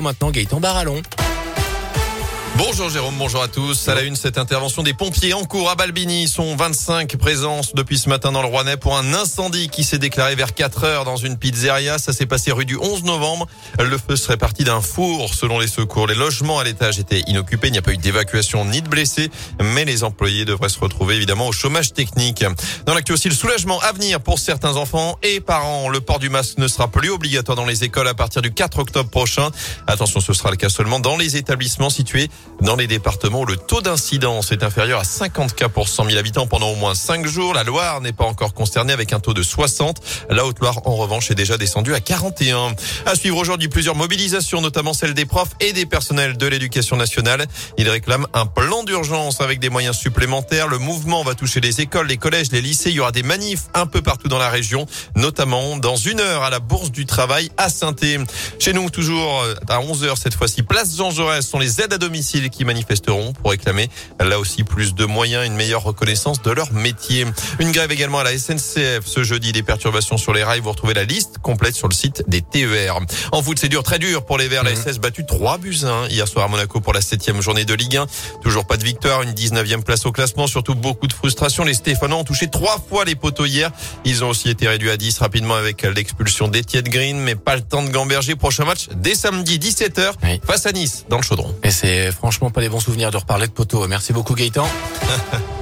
Maintenant, Gaëtan Barallon. Bonjour Jérôme, bonjour à tous. À la une, cette intervention des pompiers en cours à Balbini. Ils sont 25 présences depuis ce matin dans le Rouennais pour un incendie qui s'est déclaré vers 4 heures dans une pizzeria. Ça s'est passé rue du 11 novembre. Le feu serait parti d'un four selon les secours. Les logements à l'étage étaient inoccupés. Il n'y a pas eu d'évacuation ni de blessés, mais les employés devraient se retrouver évidemment au chômage technique. Dans l'actu aussi, le soulagement à venir pour certains enfants et parents. Le port du masque ne sera plus obligatoire dans les écoles à partir du 4 octobre prochain. Attention, ce sera le cas seulement dans les établissements situés dans les départements le taux d'incidence est inférieur à 50 cas pour 100 000 habitants pendant au moins 5 jours. La Loire n'est pas encore concernée avec un taux de 60. La Haute-Loire, en revanche, est déjà descendue à 41. À suivre aujourd'hui plusieurs mobilisations, notamment celles des profs et des personnels de l'éducation nationale. Ils réclament un plan d'urgence avec des moyens supplémentaires. Le mouvement va toucher les écoles, les collèges, les lycées. Il y aura des manifs un peu partout dans la région, notamment dans une heure à la Bourse du Travail à saint Chez nous, toujours à 11 heures cette fois-ci, place Jean Jaurès sont les aides à domicile qui manifesteront pour réclamer là aussi plus de moyens, une meilleure reconnaissance de leur métier. Une grève également à la SNCF ce jeudi, des perturbations sur les rails. Vous retrouvez la liste complète sur le site des TER. En foot, c'est dur, très dur pour les Verts. La SS battu 3 buts 1 hier soir à Monaco pour la septième journée de Ligue 1. Toujours pas de victoire, une 19e place au classement, surtout beaucoup de frustration. Les Stéphanois ont touché trois fois les poteaux hier. Ils ont aussi été réduits à 10 rapidement avec l'expulsion d'Etienne Green, mais pas le temps de gamberger. Prochain match dès samedi 17h face à Nice dans le Chaudron. Et c'est franchement pas des bons souvenirs de reparler de poteau. Merci beaucoup Gaëtan.